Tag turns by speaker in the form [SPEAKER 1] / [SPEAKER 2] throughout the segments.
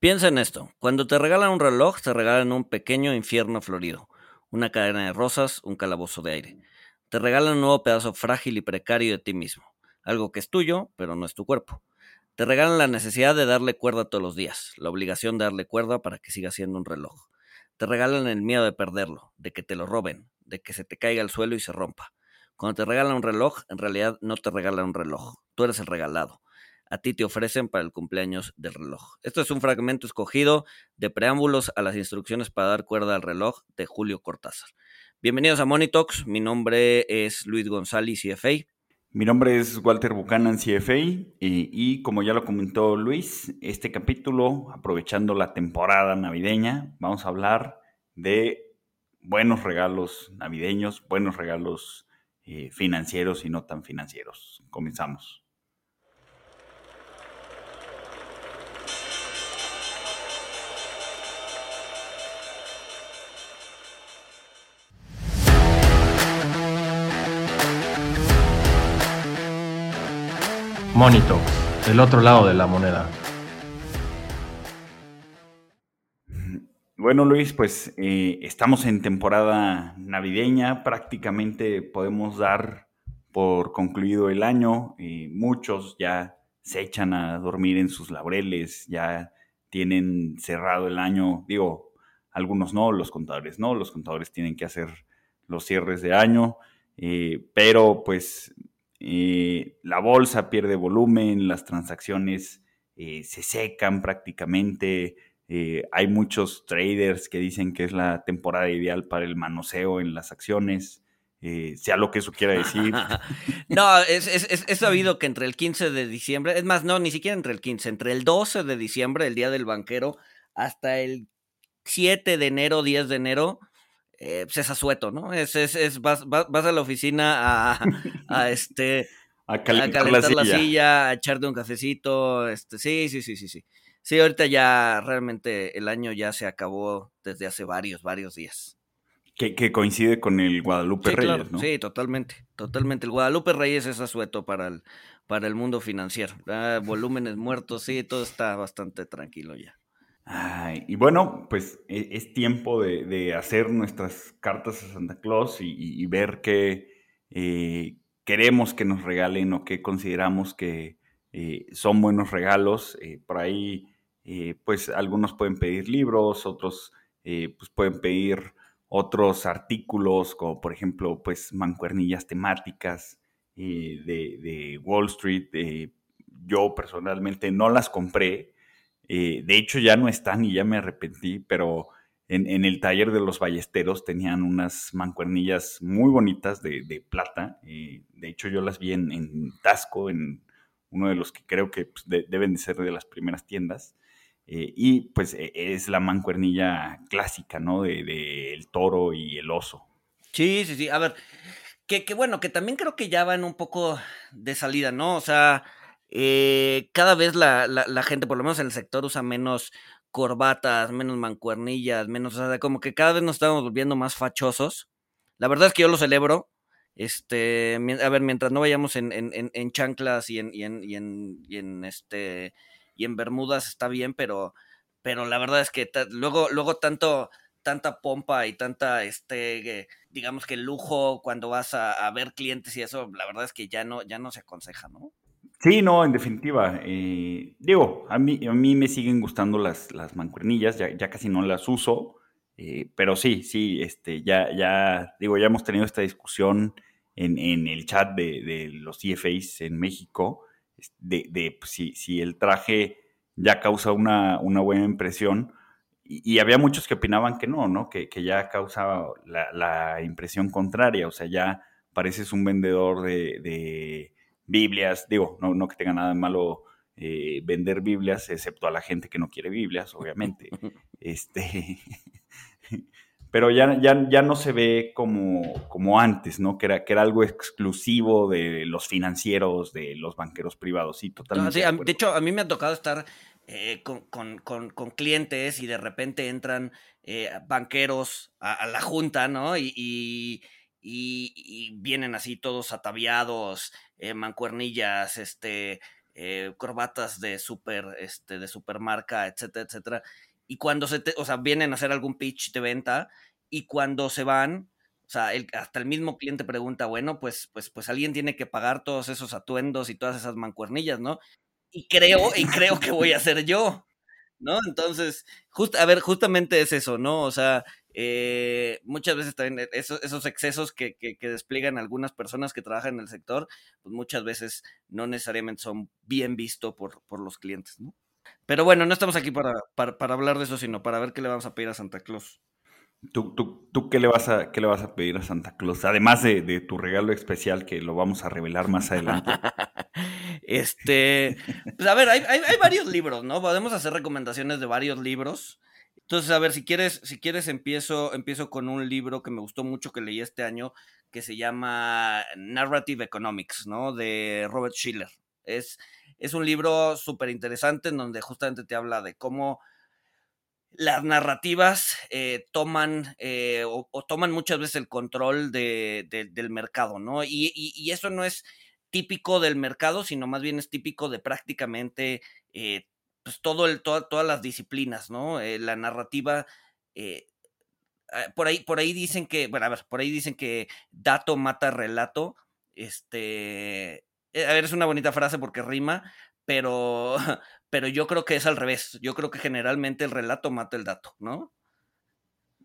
[SPEAKER 1] Piensa en esto, cuando te regalan un reloj, te regalan un pequeño infierno florido, una cadena de rosas, un calabozo de aire. Te regalan un nuevo pedazo frágil y precario de ti mismo, algo que es tuyo, pero no es tu cuerpo. Te regalan la necesidad de darle cuerda todos los días, la obligación de darle cuerda para que siga siendo un reloj. Te regalan el miedo de perderlo, de que te lo roben, de que se te caiga al suelo y se rompa. Cuando te regalan un reloj, en realidad no te regalan un reloj, tú eres el regalado. A ti te ofrecen para el cumpleaños del reloj. Esto es un fragmento escogido de preámbulos a las instrucciones para dar cuerda al reloj de Julio Cortázar. Bienvenidos a Monitox, mi nombre es Luis González, CFA.
[SPEAKER 2] Mi nombre es Walter Buchanan, CFA, y, y, como ya lo comentó Luis, este capítulo, aprovechando la temporada navideña, vamos a hablar de buenos regalos navideños, buenos regalos eh, financieros y no tan financieros. Comenzamos.
[SPEAKER 3] Monito, el otro lado de la moneda.
[SPEAKER 2] Bueno, Luis, pues eh, estamos en temporada navideña, prácticamente podemos dar por concluido el año, y muchos ya se echan a dormir en sus laureles, ya tienen cerrado el año, digo, algunos no, los contadores no, los contadores tienen que hacer los cierres de año, eh, pero pues eh, la bolsa pierde volumen, las transacciones se secan prácticamente, eh, hay muchos traders que dicen que es la temporada ideal para el manoseo en las acciones, eh, sea lo que eso quiera decir.
[SPEAKER 1] no, es, es, sabido que entre el 15 de diciembre, es más, no, ni siquiera entre el 15, entre el 12 de diciembre, el día del banquero, hasta el 7 de enero, 10 de enero, eh, pues es asueto, ¿no? Es, es, vas, vas, a la oficina a, a este... A, calentar, la, silla. la, silla. a echarte un cafecito, este, sí, sí, sí, sí, sí. Sí, ahorita ya realmente el año ya se acabó desde hace varios, varios días.
[SPEAKER 2] Que, coincide con el Guadalupe Reyes, ¿no?
[SPEAKER 1] Sí, totalmente, totalmente. El Guadalupe Reyes es asueto para el, para el mundo financiero. volúmenes muertos, sí, todo está bastante tranquilo ya.
[SPEAKER 2] Y bueno, pues e, es, tiempo de, hacer nuestras cartas a Santa Claus y, ver qué eh, queremos que nos regalen o qué consideramos que eh, son buenos regalos. Eh, por ahí pues algunos pueden pedir libros, otros pues pueden pedir otros artículos, como por ejemplo, pues mancuernillas temáticas de, Wall Street. yo personalmente no las compré, de hecho ya no están y ya me arrepentí, pero en, el taller de los ballesteros tenían unas mancuernillas muy bonitas de, plata. de hecho yo las vi en, Tasco, en uno de los que creo que pues, deben de ser de las primeras tiendas. Eh, y pues e, es la mancuernilla clásica, ¿no? De, el toro y el oso.
[SPEAKER 1] Sí, sí, sí. A ver, que, bueno, que también creo que ya van un poco de salida, ¿no? O sea, eh, cada vez la, la, gente, por lo menos en el sector, usa menos corbatas, menos mancuernillas, menos, o sea, como que cada vez nos estamos volviendo más fachosos. La verdad es que yo lo celebro. Este, a ver, mientras no vayamos en, en, en chanclas y en, y en, y en, en este y en Bermudas está bien, pero, pero la verdad es que luego, luego tanto, tanta pompa y tanta, este, digamos que lujo cuando vas a, ver clientes y eso, la verdad es que ya no, ya no se aconseja, ¿no?
[SPEAKER 2] Sí, no, en definitiva. Eh, digo, a mí, a mí me siguen gustando las, las mancuernillas, ya, ya casi no las uso, eh, pero sí, sí, este, ya, ya, digo, ya hemos tenido esta discusión en, en el chat de, de los CFAs en México, de, de pues, si, si, el traje ya causa una, una buena impresión. Y, había muchos que opinaban que no, ¿no? Que, que ya causaba la, la, impresión contraria, o sea, ya pareces un vendedor de, de Biblias, digo, no, no que tenga nada de malo eh, vender Biblias, excepto a la gente que no quiere Biblias, obviamente. este, pero ya, ya, ya no se ve como, como antes, ¿no? Que era, que era algo exclusivo de los financieros, de los banqueros privados, sí, totalmente.
[SPEAKER 1] de, hecho, a mí me ha tocado estar eh, con, con, con, clientes y de repente entran eh, banqueros a, la junta, ¿no? Y, y, y, vienen así todos ataviados, eh, mancuernillas, este, eh, corbatas de super, este, de supermarca, etcétera, etcétera. Y cuando se, te, o sea, vienen a hacer algún pitch de venta y cuando se van, o sea, el, hasta el mismo cliente pregunta, bueno, pues, pues, pues alguien tiene que pagar todos esos atuendos y todas esas mancuernillas, ¿no? Y creo, y creo que voy a ser yo, ¿no? Entonces, just, a ver, justamente es eso, ¿no? O sea, eh, muchas veces también e, esos, esos excesos que, que, que, despliegan algunas personas que trabajan en el sector, pues muchas veces no necesariamente son bien vistos por, por los clientes, ¿no? Pero bueno, no estamos aquí para, para, para, hablar de eso, sino para ver qué le vamos a pedir a Santa Claus.
[SPEAKER 2] ¿Tú, tú, tú qué, le vas a, qué le vas a pedir a Santa Claus? Además de, de tu regalo especial que lo vamos a revelar más adelante.
[SPEAKER 1] este, pues a ver, hay, hay, hay, varios libros, ¿no? Podemos hacer recomendaciones de varios libros. Entonces, a ver, si quieres, si quieres empiezo, empiezo con un libro que me gustó mucho que leí este año, que se llama Narrative Economics, ¿no? De Robert Schiller. Es, es un libro súper interesante en donde justamente te habla de cómo las narrativas eh, toman eh, o, toman muchas veces el control de, de, del mercado, ¿no? Y, eso no es típico del mercado, sino más bien es típico de prácticamente eh, pues todo el, toda, todas las disciplinas, ¿no? Eh, la narrativa. por ahí, por ahí dicen que, bueno, a ver, por ahí dicen que dato mata relato. Este, a ver, es una bonita frase porque rima, pero, pero yo creo que es al revés. Yo creo que generalmente el relato mata el dato, ¿no?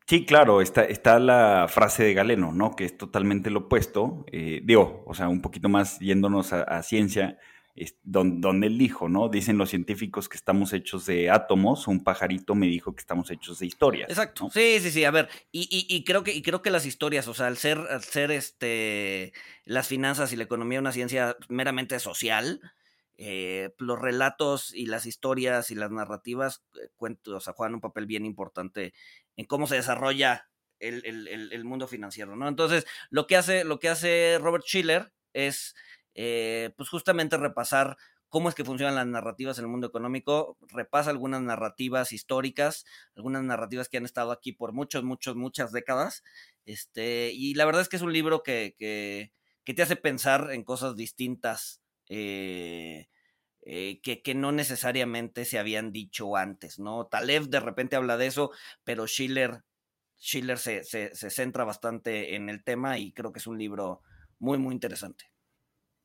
[SPEAKER 2] Sí, claro, está, está la frase de Galeno, ¿no? Que es totalmente lo opuesto. Eh, digo, o sea, un poquito más yéndonos a ciencia, es donde, él dijo, ¿no? Dicen los científicos que estamos hechos de átomos, un pajarito me dijo que estamos hechos de historias.
[SPEAKER 1] Exacto. ¿no? Sí, sí, sí. A ver, y, y, y, creo que, y creo que las historias, o sea, al ser, al ser este, las finanzas y la economía una ciencia meramente social, eh, los relatos y las historias y las narrativas eh, cuento, o sea, juegan un papel bien importante en cómo se desarrolla el, el, el, mundo financiero, ¿no? Entonces, lo que hace, lo que hace Robert Schiller es, eh, pues justamente repasar cómo es que funcionan las narrativas en el mundo económico, repasa algunas narrativas históricas, algunas narrativas que han estado aquí por muchos, muchos, muchas décadas, este, y la verdad es que es un libro que, que, te hace pensar en cosas distintas eh, eh, que, que, no necesariamente se habían dicho antes, ¿no? Taleb de repente habla de eso, pero Schiller, Schiller se, se, centra bastante en el tema y creo que es un libro muy, muy interesante.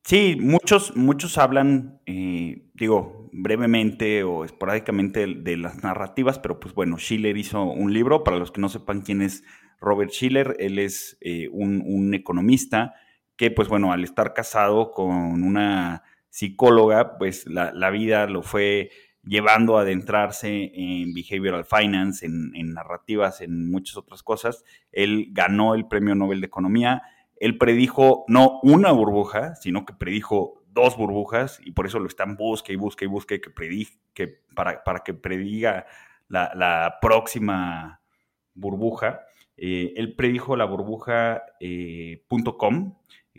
[SPEAKER 2] Sí, muchos, muchos hablan, eh, digo, brevemente o esporádicamente de, las narrativas, pero pues bueno, Schiller hizo un libro, para los que no sepan quién es Robert Schiller, él es eh, un, economista, que pues bueno, al estar casado con una psicóloga, pues la, la vida lo fue llevando a adentrarse en behavioral finance, en, en, narrativas, en muchas otras cosas. Él ganó el Premio Nobel de Economía. Él predijo no una burbuja, sino que predijo dos burbujas y por eso lo están busque y busque y busque que que para, para que prediga la, la próxima burbuja. Eh, él predijo la burbuja.com, eh,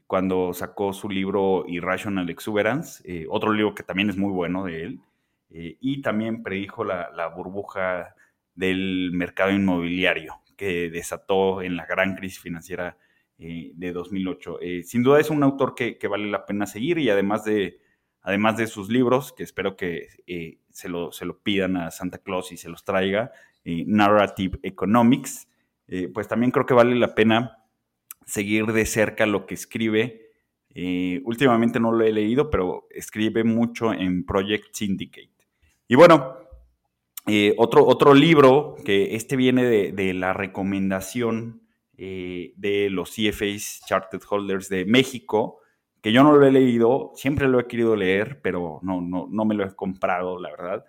[SPEAKER 2] cuando sacó su libro Irrational Exuberance, eh, otro libro que también es muy bueno de él, eh, y también predijo la, la, burbuja del mercado inmobiliario que desató en la gran crisis financiera eh, de 2008. Eh, sin duda es un autor que, que, vale la pena seguir y además de, además de sus libros, que espero que eh, se lo, se, lo, pidan a Santa Claus y se los traiga, Narrative Economics, pues también creo que vale la pena seguir de cerca lo que escribe. Últimamente no lo he leído, pero escribe mucho en Project Syndicate. Y bueno, otro, otro libro, que este viene de, de la recomendación eh, de los CFAs Chartered Holders de México, que yo no lo he leído, siempre lo he querido leer, pero no, no, no me lo he comprado, la verdad,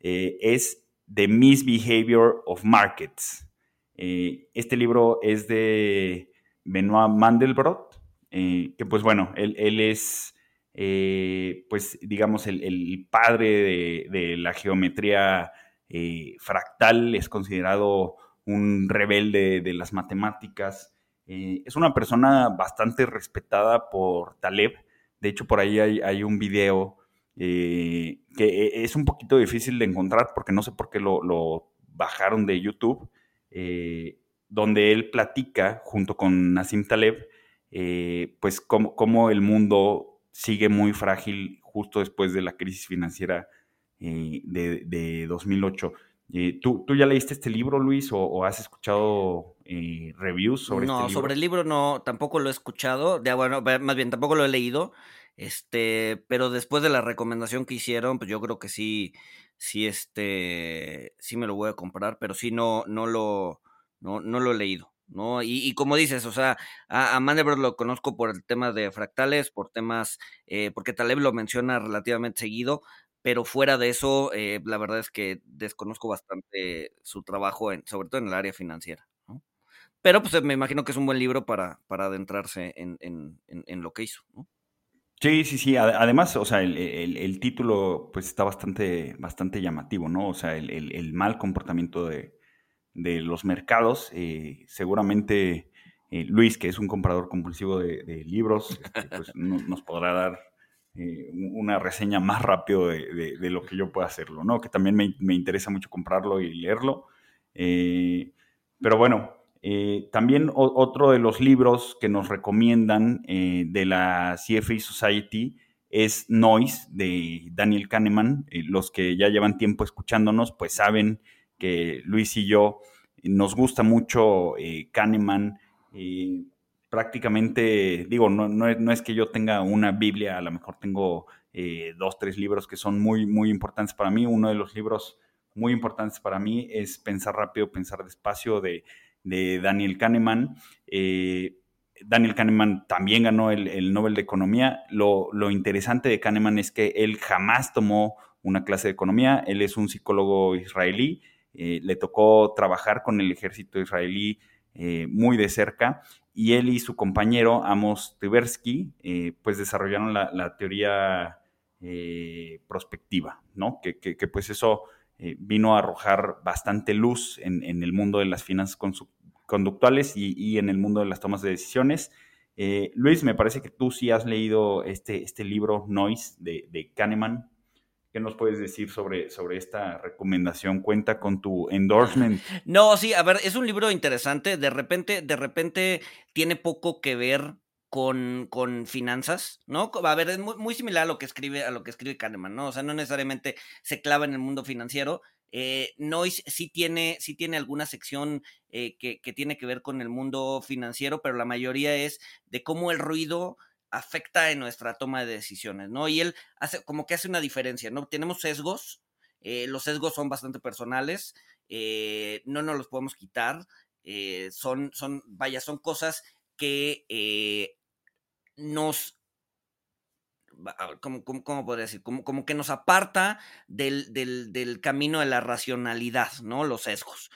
[SPEAKER 2] eh, es The Misbehavior of Markets. este libro es de Benoit Mandelbrot, eh, que pues bueno, él, él es, eh, pues digamos, el, el padre de, la geometría eh, fractal, es considerado un rebelde de las matemáticas. Eh, es una persona bastante respetada por Taleb. De hecho, por ahí hay, un video que es un poquito difícil de encontrar porque no sé por qué lo, bajaron de YouTube donde él platica junto con Nassim Taleb, eh, pues cómo, cómo, el mundo sigue muy frágil justo después de la crisis financiera eh, de, 2008. Eh, ¿tú, ¿tú, ya leíste este libro, Luis, o, has escuchado reviews sobre
[SPEAKER 1] no,
[SPEAKER 2] este libro?
[SPEAKER 1] No, sobre el libro no, tampoco lo he escuchado, de, bueno, más bien tampoco lo he leído, este, pero después de la recomendación que hicieron, pues yo creo que sí, sí, este, sí me lo voy a comprar, pero sí no, no lo, no, no lo he leído. ¿no? Y, como dices, o sea, a, a Mandelbrot lo conozco por el tema de fractales, por temas, eh, porque Taleb lo menciona relativamente seguido, pero fuera de eso, eh, la verdad es que desconozco bastante su trabajo, en, sobre todo en el área financiera. ¿no? Pero pues me imagino que es un buen libro para, para adentrarse en, en, lo que hizo. ¿no?
[SPEAKER 2] Sí, sí, sí. Además, o sea, el, el, título pues está bastante, bastante llamativo, ¿no? O sea, el, el mal comportamiento de, de los mercados. Eh, seguramente eh, Luis, que es un comprador compulsivo de, libros, este, pues nos podrá dar eh, una reseña más rápido de, lo que yo pueda hacerlo, ¿no? Que también me, interesa mucho comprarlo y leerlo. pero bueno, también otro de los libros que nos recomiendan de la CFA Society es Noise de Daniel Kahneman. los que ya llevan tiempo escuchándonos, pues saben que Luis y yo nos gusta mucho eh, Kahneman. Prácticamente, digo, no, no, es, que yo tenga una Biblia, a lo mejor tengo eh, dos, tres libros que son muy, muy importantes para mí. Uno de los libros muy importantes para mí es Pensar rápido, pensar despacio de, Daniel Kahneman. Eh, Daniel Kahneman también ganó el, Nobel de Economía. Lo, lo, interesante de Kahneman es que él jamás tomó una clase de economía. Él es un psicólogo israelí eh, le tocó trabajar con el ejército israelí eh, muy de cerca y él y su compañero Amos Tversky eh, pues desarrollaron la, teoría prospectiva, ¿no? Que, pues eso vino a arrojar bastante luz en, el mundo de las finanzas conductuales y, en el mundo de las tomas de decisiones. Luis, me parece que tú sí has leído este, este libro Noise de, de Kahneman. ¿Qué nos puedes decir sobre, sobre esta recomendación? Cuenta con tu endorsement.
[SPEAKER 1] No, sí, a ver, es un libro interesante. De repente, de repente tiene poco que ver con, con finanzas, ¿no? A ver, es muy, similar a lo que escribe, a lo que escribe Kahneman, ¿no? O sea, no necesariamente se clava en el mundo financiero. Eh, Noise sí tiene, sí tiene alguna sección eh, que, que tiene que ver con el mundo financiero, pero la mayoría es de cómo el ruido afecta en nuestra toma de decisiones, ¿no? Y él hace como que hace una diferencia, ¿no? Tenemos sesgos, eh, los sesgos son bastante personales, eh, no nos los podemos quitar, eh, son, son, vaya, son cosas que nos ¿Cómo, cómo, podría decir? Como, como, que nos aparta del, del, del, camino de la racionalidad, ¿no? Los sesgos.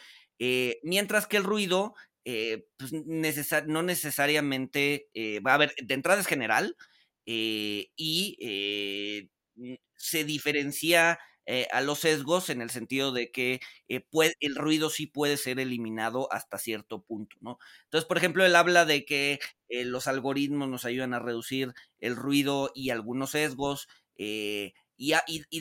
[SPEAKER 1] mientras que el ruido eh, pues no necesariamente eh, va a haber, de entrada es general eh, y se diferencia a los sesgos en el sentido de que puede, el ruido sí puede ser eliminado hasta cierto punto, ¿no? Entonces, por ejemplo, él habla de que los algoritmos nos ayudan a reducir el ruido y algunos sesgos. y,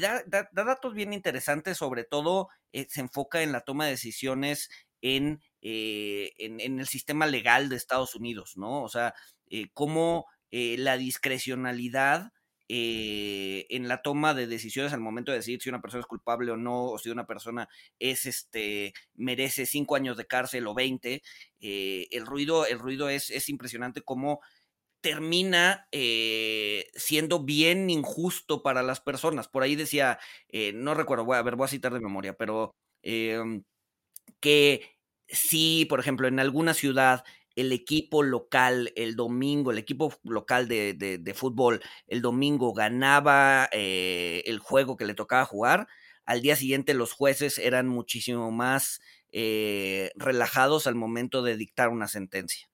[SPEAKER 1] da, datos bien interesantes, sobre todo se enfoca en la toma de decisiones en eh, en, el sistema legal de Estados Unidos, ¿no? O sea, eh, cómo eh, la discrecionalidad en la toma de decisiones al momento de decidir si una persona es culpable o no, o si una persona es este merece cinco años de cárcel o veinte, el ruido, el ruido es, es impresionante cómo termina siendo bien injusto para las personas. Por ahí decía, no recuerdo, voy a ver, voy a citar de memoria, pero em, que si, por ejemplo, en alguna ciudad el equipo local el domingo, el equipo local de, fútbol el domingo ganaba eh, el juego que le tocaba jugar, al día siguiente los jueces eran muchísimo más eh, relajados al momento de dictar una sentencia.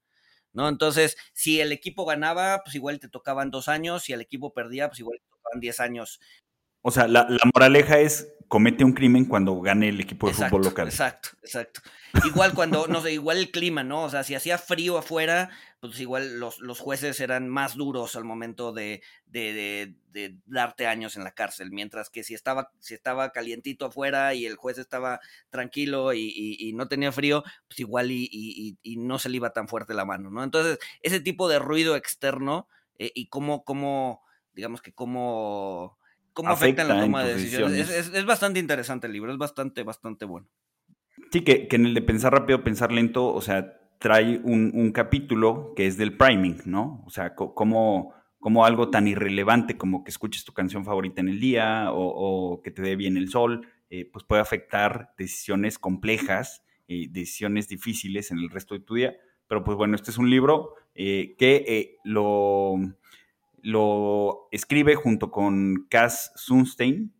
[SPEAKER 1] ¿No? Entonces, si el equipo ganaba, pues igual te tocaban dos años, si el equipo perdía, pues igual te tocaban diez años.
[SPEAKER 2] O sea, la, moraleja es comete un crimen cuando gane el equipo de fútbol local.
[SPEAKER 1] Exacto, exacto. Igual cuando, no sé, igual el clima, ¿no? O sea, si hacía frío afuera, pues igual los, los jueces eran más duros al momento de, de, de, darte años en la cárcel, mientras que si estaba, si estaba calientito afuera y el juez estaba tranquilo y, y, no tenía frío, pues igual y, y, no se le iba tan fuerte la mano, ¿no? Entonces, ese tipo de ruido externo eh, y cómo, cómo digamos que cómo, cómo afectan la toma de decisiones. Es, bastante interesante el libro, es bastante, bastante bueno.
[SPEAKER 2] Sí, que, que en el de pensar rápido, pensar lento, o sea, trae un, capítulo que es del priming, ¿no? O sea, cómo, algo tan irrelevante como que escuches tu canción favorita en el día o, que te dé bien el sol, eh, pues puede afectar decisiones complejas, decisiones difíciles en el resto de tu día. Pero pues bueno, este es un libro eh, que eh, lo, lo escribe junto con Cass Sunstein,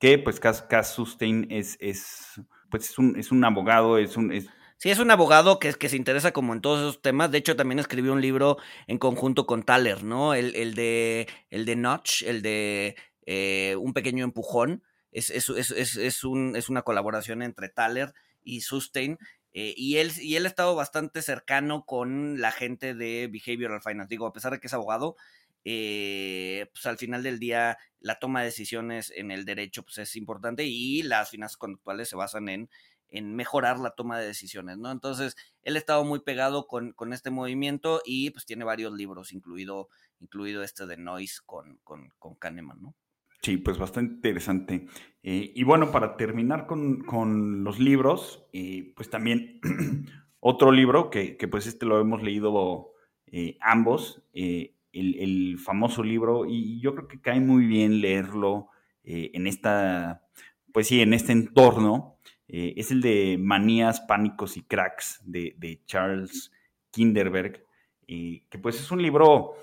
[SPEAKER 2] que pues Cass, Sunstein es, es, pues es, un, es un abogado, es un... Es,
[SPEAKER 1] Sí, es un abogado que, que se interesa como en todos esos temas. De hecho, también escribió un libro en conjunto con Thaler, ¿no? El, el de, el de Notch, el de eh, Un pequeño empujón. Es, es, es, un, es una colaboración entre Thaler y Sustain. Eh, y, él, y él ha estado bastante cercano con la gente de Behavioral Finance. Digo, a pesar de que es abogado, eh, pues al final del día la toma de decisiones en el derecho pues es importante y las finanzas conductuales se basan en en mejorar la toma de decisiones, ¿no? Entonces, él ha estado muy pegado con, este movimiento y pues tiene varios libros, incluido, incluido este de Noise con, con, Kahneman, ¿no?
[SPEAKER 2] Sí, pues bastante interesante. Eh, y bueno, para terminar con, los libros, eh, pues también otro libro que, pues este lo hemos leído eh, ambos, el, el, famoso libro, y yo creo que cae muy bien leerlo en esta, pues sí, en este entorno eh, es el de Manías, Pánicos y Cracks de, Charles Kinderberg, eh, que pues es un libro,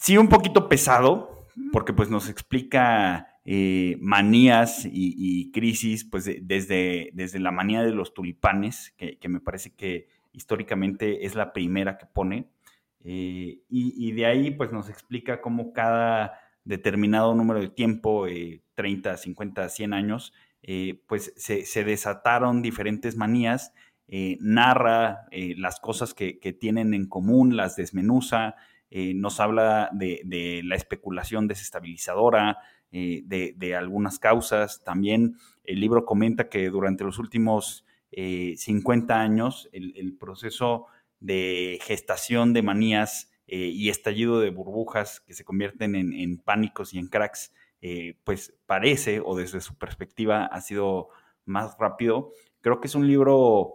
[SPEAKER 2] sí, un poquito pesado, porque pues nos explica eh, manías y, crisis, pues desde, desde la manía de los tulipanes, que, me parece que históricamente es la primera que pone, y, y, de ahí pues nos explica cómo cada determinado número de tiempo, 30, 50, 100 años, eh, pues se, desataron diferentes manías, eh, narra eh, las cosas que, tienen en común, las desmenuza, nos habla de, la especulación desestabilizadora, de, algunas causas. También el libro comenta que durante los últimos 50 años el, proceso de gestación de manías y estallido de burbujas que se convierten en, en pánicos y en cracks eh, pues parece, o desde su perspectiva ha sido más rápido. Creo que es un libro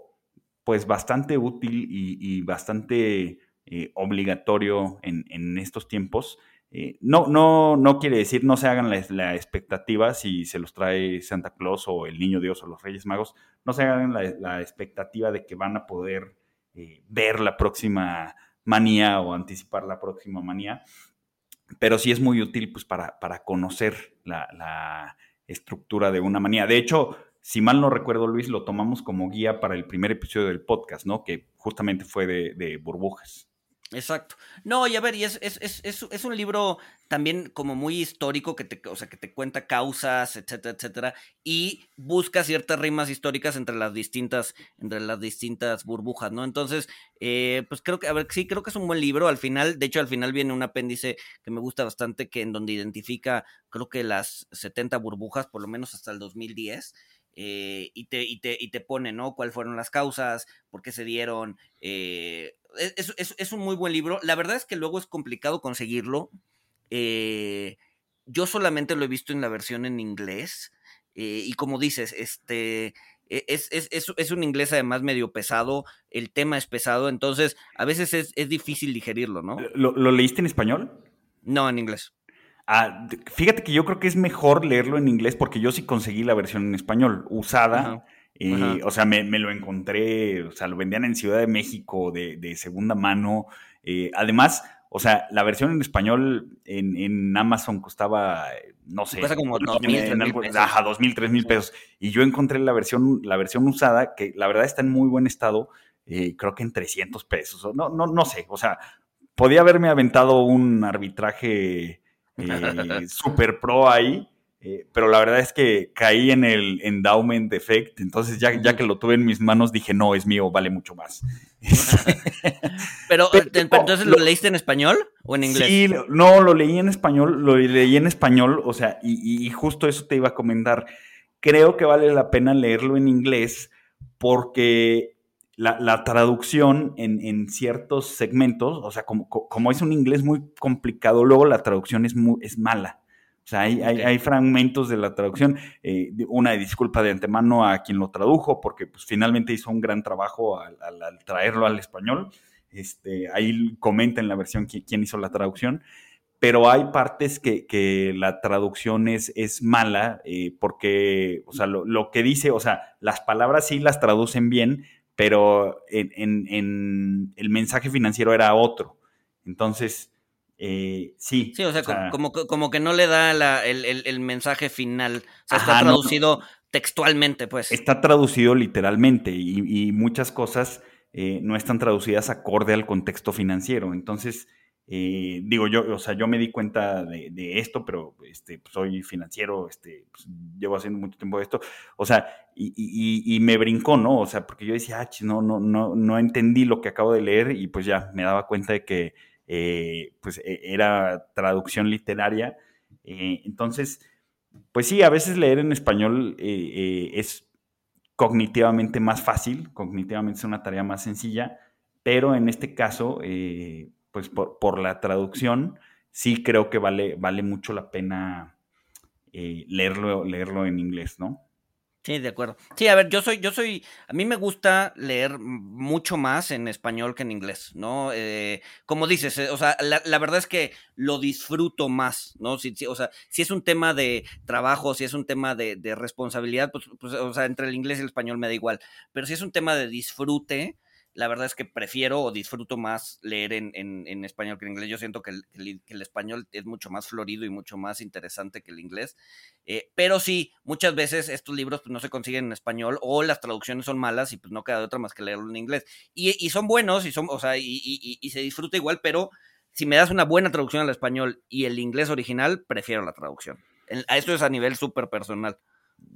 [SPEAKER 2] pues bastante útil y, bastante eh, obligatorio en, estos tiempos. Eh, no, no, no quiere decir no se hagan la, expectativa si se los trae Santa Claus o el Niño Dios o los Reyes Magos, no se hagan la, expectativa de que van a poder ver la próxima manía o anticipar la próxima manía pero sí es muy útil pues, para, para conocer la, estructura de una manía. De hecho, si mal no recuerdo, Luis, lo tomamos como guía para el primer episodio del podcast, ¿no? Que justamente fue de burbujas.
[SPEAKER 1] Exacto. No, y a ver, y es, es, es, es, un libro también como muy histórico que te, o sea, que te cuenta causas, etcétera, etcétera, y busca ciertas rimas históricas entre las distintas, entre las distintas burbujas, ¿no? Entonces, eh, pues creo que, a ver, sí, creo que es un buen libro. Al final, de hecho, al final viene un apéndice que me gusta bastante, que en donde identifica, creo que las 70 burbujas, por lo menos hasta el 2010. Eh, y, te, y, te, y te pone, ¿no? ¿Cuáles fueron las causas? ¿Por qué se dieron? Eh, es, un muy buen libro. La verdad es que luego es complicado conseguirlo. Eh, yo solamente lo he visto en la versión en inglés. Eh, y como dices, este. E, es, es, un inglés además medio pesado, el tema es pesado, entonces a veces es, difícil digerirlo, ¿no?
[SPEAKER 2] ¿Lo, leíste en español?
[SPEAKER 1] No, en inglés.
[SPEAKER 2] Ah, fíjate que yo creo que es mejor leerlo en inglés porque yo sí conseguí la versión en español, usada. Eh, o sea, me, lo encontré, o sea, lo vendían en Ciudad de México de, segunda mano. Eh, además, o sea, la versión en español en, Amazon costaba, no sé.
[SPEAKER 1] Cuesta como dos mil,
[SPEAKER 2] pesos. Ajá, dos mil, tres mil pesos. Y yo encontré la versión, la versión usada, que la verdad está en muy buen estado, eh, creo que en 300 pesos. No, no, no sé, o sea, podía haberme aventado un arbitraje super pro ahí eh, pero la verdad es que caí en el endowment effect, entonces ya, ya que lo tuve en mis manos dije, no, es mío, vale mucho más.
[SPEAKER 1] pero, entonces lo, leíste en español o en inglés?
[SPEAKER 2] Sí, no, lo leí en español, lo leí en español, o sea, y, justo eso te iba a comentar. Creo que vale la pena leerlo en inglés porque la, traducción en, ciertos segmentos, o sea, como, como, es un inglés muy complicado, luego la traducción es, muy, es mala. O sea, hay, hay, fragmentos de la traducción, eh, una disculpa de antemano a quien lo tradujo, porque pues, finalmente hizo un gran trabajo al, traerlo al español. Este, ahí comenta en la versión quién hizo la traducción, pero hay partes que, la traducción es, es mala, eh, porque, o sea, lo, lo, que dice, o sea, las palabras sí las traducen bien, pero en, el mensaje financiero era otro. Entonces, eh, sí.
[SPEAKER 1] Sí, o sea, como, como, que no le da el, mensaje final. O sea, está traducido textualmente, pues.
[SPEAKER 2] Está traducido literalmente y, muchas cosas eh, no están traducidas acorde al contexto financiero. Entonces, eh, digo yo, o sea, yo me di cuenta de, esto, pero este, pues, soy financiero, este, pues, llevo haciendo mucho tiempo esto, o sea, y, me brincó, ¿no? O sea, porque yo decía, ah, no, no, no, no entendí lo que acabo de leer y pues ya me daba cuenta de que eh, pues e, era traducción literaria. Eh, entonces, pues sí, a veces leer en español es cognitivamente más fácil, cognitivamente es una tarea más sencilla, pero en este caso, pues por, la traducción, sí creo que vale, vale mucho la pena eh, leerlo, leerlo en inglés, ¿no?
[SPEAKER 1] Sí, de acuerdo. Sí, a ver, yo soy, yo soy, a mí me gusta leer mucho más en español que en inglés, ¿no? Eh, como dices, eh, o sea, la, verdad es que lo disfruto más, ¿no? Si, o sea, si es un tema de trabajo, si es un tema de, de responsabilidad, pues, pues, o sea, entre el inglés y el español me da igual. Pero si es un tema de disfrute, la verdad es que prefiero o disfruto más leer en, español que en inglés. Yo siento que el, español es mucho más florido y mucho más interesante que el inglés. Eh, pero sí, muchas veces estos libros pues, no se consiguen en español o las traducciones son malas y pues no queda de otra más que leerlo en inglés. Y, son buenos y son, o sea, y, se disfruta igual, pero si me das una buena traducción al español y el inglés original, prefiero la traducción. Esto es a nivel súper personal.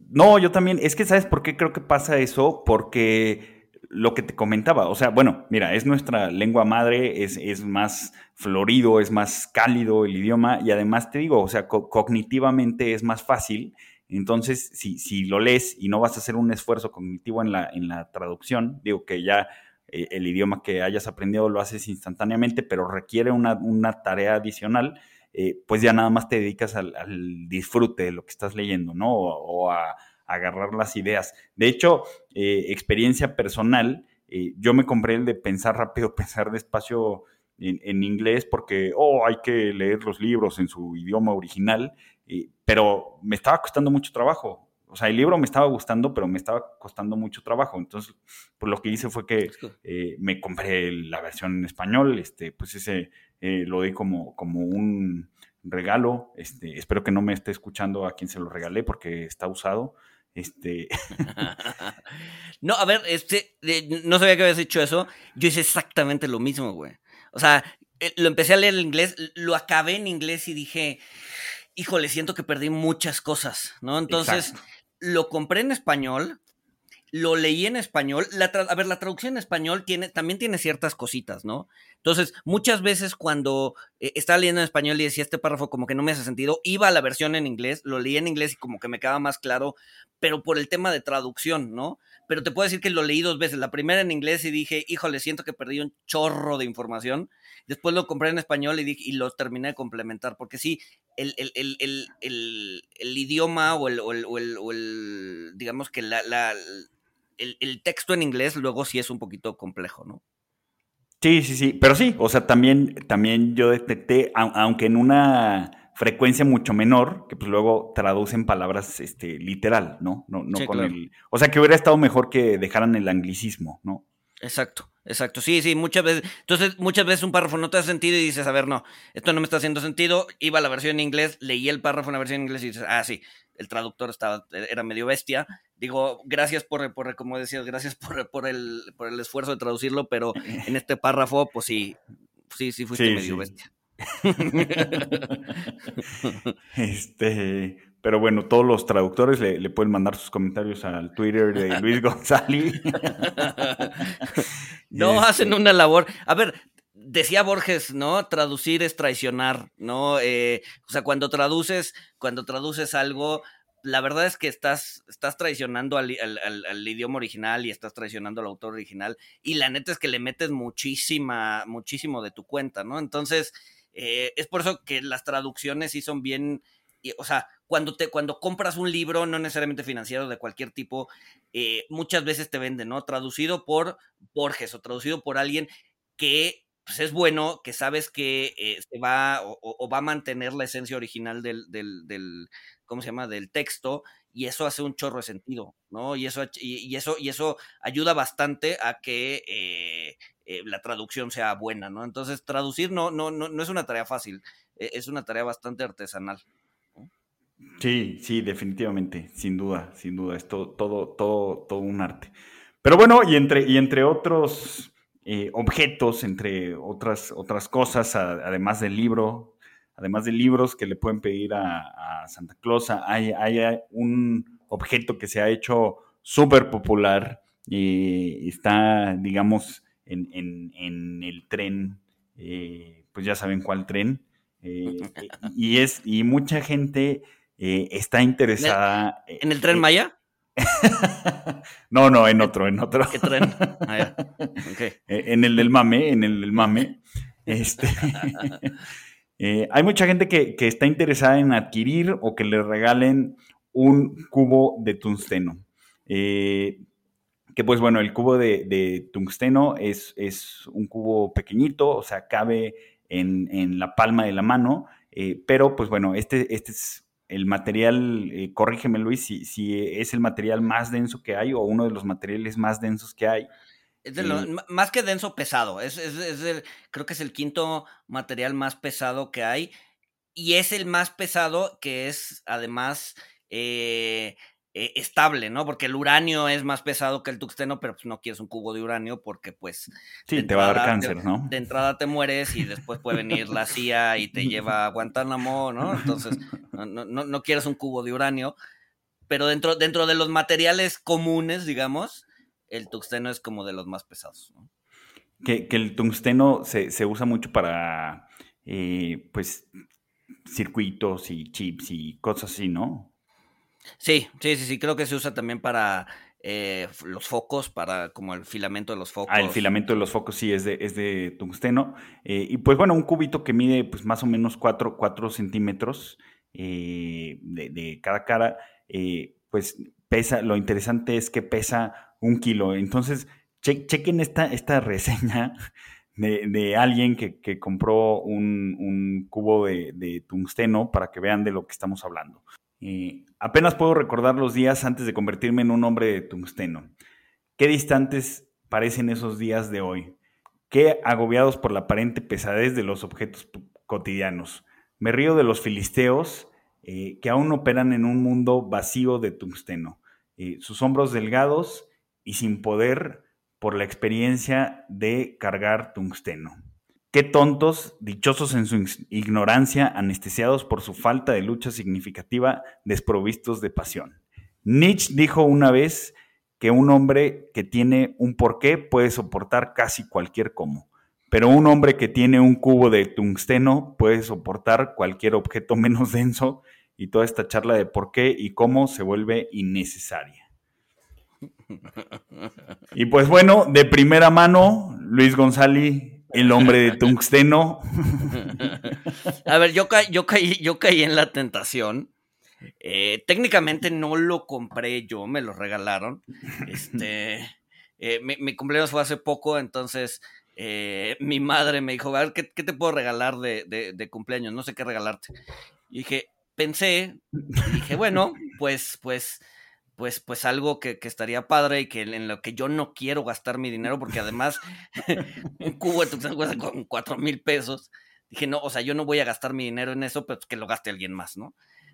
[SPEAKER 2] No, yo también. Es que, ¿sabes por qué creo que pasa eso? Porque lo que te comentaba, o sea, bueno, mira, es nuestra lengua madre, es, es más florido, es más cálido el idioma y además te digo, o sea, cognitivamente es más fácil. Entonces, si, si, lo lees y no vas a hacer un esfuerzo cognitivo en la, en la traducción, digo que ya eh, el idioma que hayas aprendido lo haces instantáneamente, pero requiere una, tarea adicional, eh, pues ya nada más te dedicas al, disfrute de lo que estás leyendo, ¿no? o a agarrar las ideas. De hecho, eh, experiencia personal, eh, yo me compré el de pensar rápido, pensar despacio en, inglés porque, oh, hay que leer los libros en su idioma original, eh, pero me estaba costando mucho trabajo. O sea, el libro me estaba gustando, pero me estaba costando mucho trabajo. Entonces, pues lo que hice fue que me compré la versión en español. Este, pues ese lo di como, como un regalo. Este, espero que no me esté escuchando a quien se lo regalé porque está usado. Este.
[SPEAKER 1] no, a ver, este, no sabía que habías dicho eso. Yo hice exactamente lo mismo, güey. O sea, eh, lo empecé a leer en inglés, lo acabé en inglés y dije, híjole, siento que perdí muchas cosas, ¿no? Entonces, lo compré en español, lo leí en español. La a ver, la traducción en español tiene, también tiene ciertas cositas, ¿no? Entonces, muchas veces cuando eh, estaba leyendo en español y decía este párrafo como que no me hace sentido, iba a la versión en inglés, lo leí en inglés y como que me quedaba más claro, pero por el tema de traducción, ¿no? Pero te puedo decir que lo leí dos veces. La primera en inglés y dije, híjole, siento que perdí un chorro de información. Después lo compré en español y, dije, y lo terminé de complementar, porque sí, el, idioma o el, digamos que la, el, texto en inglés luego sí es un poquito complejo, ¿no?
[SPEAKER 2] Sí, sí, sí, pero sí, o sea, también, también yo detecté, aunque en una frecuencia mucho menor, que pues luego traducen palabras este, literal, ¿no? No, no con el. O sea que hubiera estado mejor que dejaran el anglicismo, ¿no?
[SPEAKER 1] Exacto, exacto. Sí, sí, muchas veces. Entonces, muchas veces un párrafo no te hace sentido y dices, a ver, no, esto no me está haciendo sentido. Iba a la versión en inglés, leí el párrafo en la versión en inglés y dices, ah, sí, el traductor estaba, era medio bestia. Digo, gracias por, por como decías, gracias por, por, el, por el esfuerzo de traducirlo, pero en este párrafo, pues sí, sí, sí fuiste medio bestia.
[SPEAKER 2] este, pero bueno, todos los traductores le, pueden mandar sus comentarios al Twitter de Luis González.
[SPEAKER 1] no, hacen este una labor. A ver, decía Borges, ¿no? Traducir es traicionar, ¿no? Eh, o sea, cuando traduces, cuando traduces algo, la verdad es que estás, estás traicionando al, idioma original y estás traicionando al autor original. Y la neta es que le metes muchísima, muchísimo de tu cuenta, ¿no? Entonces, eh, es por eso que las traducciones sí son bien. o sea, cuando, te, cuando compras un libro, no necesariamente financiero de cualquier tipo, eh, muchas veces te venden, ¿no? Traducido por Borges o traducido por alguien que pues es bueno, que sabes que eh, se va o, va a mantener la esencia original del, del, ¿cómo se llama? Del texto y eso hace un chorro de sentido, ¿no? Y eso, y, eso, y eso ayuda bastante a que eh, eh, la traducción sea buena, ¿no? Entonces, traducir no, no, no, no es una tarea fácil, e, es una tarea bastante artesanal.
[SPEAKER 2] Sí, sí, definitivamente, sin duda, sin duda, es todo, todo, todo, todo un arte. Pero bueno, y entre, y entre otros eh, objetos, entre otras, otras cosas, además del libro, además de libros que le pueden pedir a, Santa Claus, hay, hay, un objeto que se ha hecho súper popular y está, digamos, en, el tren, eh, pues ya saben cuál tren, eh, y, es, y mucha gente está interesada.
[SPEAKER 1] ¿En el tren Maya?
[SPEAKER 2] no, no, en otro, en otro.
[SPEAKER 1] ¿Qué tren? Ah,
[SPEAKER 2] eh, en el del mame, en el del mame. Este, eh, hay mucha gente que, está interesada en adquirir o que le regalen un cubo de tungsteno. Eh, que pues bueno, el cubo de, tungsteno es, es, un cubo pequeñito, o sea, cabe en, en la palma de la mano, pero pues bueno, este, este es el material, eh, corrígeme Luis, si, si, es el material más denso que hay o uno de los materiales más densos que hay.
[SPEAKER 1] Es más que denso, pesado. Es, es, creo que es el quinto material más pesado que hay. Y es el más pesado que es además eh, eh, estable, ¿no? Porque el uranio es más pesado que el tuxteno, pero pues no quieres un cubo de uranio porque pues...
[SPEAKER 2] Sí, te va a dar cáncer, ¿no?
[SPEAKER 1] De entrada te mueres y después puede venir la CIA y te lleva a Guantánamo, ¿no? Entonces, no, no, no quieres un cubo de uranio, pero dentro, dentro de los materiales comunes, digamos, el tuxteno es como de los más pesados, ¿no?
[SPEAKER 2] Que, el tungsteno se, se usa mucho para, eh, pues, circuitos y chips y cosas así, ¿no?
[SPEAKER 1] Sí, sí, sí, sí, creo que se usa también para eh, los focos, para como el filamento de los focos.
[SPEAKER 2] Ah, el filamento de los focos sí es de, es de tungsteno. Eh, y pues bueno, un cubito que mide pues más o menos 4, centímetros eh, de, cada cara, pues pesa, lo interesante es que pesa un kilo. Entonces, chequen esta, esta reseña de, alguien que, compró un, un cubo de, de, tungsteno para que vean de lo que estamos hablando apenas puedo recordar los días antes de convertirme en un hombre de tungsteno. Qué distantes parecen esos días de hoy. Qué agobiados por la aparente pesadez de los objetos cotidianos. Me río de los filisteos eh, que aún operan en un mundo vacío de tungsteno. Eh, sus hombros delgados y sin poder por la experiencia de cargar tungsteno. Qué tontos, dichosos en su ignorancia, anestesiados por su falta de lucha significativa, desprovistos de pasión. Nietzsche dijo una vez que un hombre que tiene un porqué puede soportar casi cualquier cómo, pero un hombre que tiene un cubo de tungsteno puede soportar cualquier objeto menos denso y toda esta charla de por qué y cómo se vuelve innecesaria. Y pues bueno, de primera mano, Luis González el hombre de tungsteno.
[SPEAKER 1] A ver, yo, yo, caí, yo caí en la tentación. Eh, técnicamente no lo compré yo, me lo regalaron. Este, eh, mi, cumpleaños fue hace poco, entonces eh, mi madre me dijo, a ver, ¿qué, te puedo regalar de, de, cumpleaños? No sé qué regalarte. Y dije, pensé, dije, bueno, pues, pues pues, pues algo que, estaría padre y que en lo que yo no quiero gastar mi dinero, porque además un cubo de tuxteno cuesta con cuatro mil pesos. Dije, no, o sea, yo no voy a gastar mi dinero en eso, pero que lo gaste alguien más, ¿no?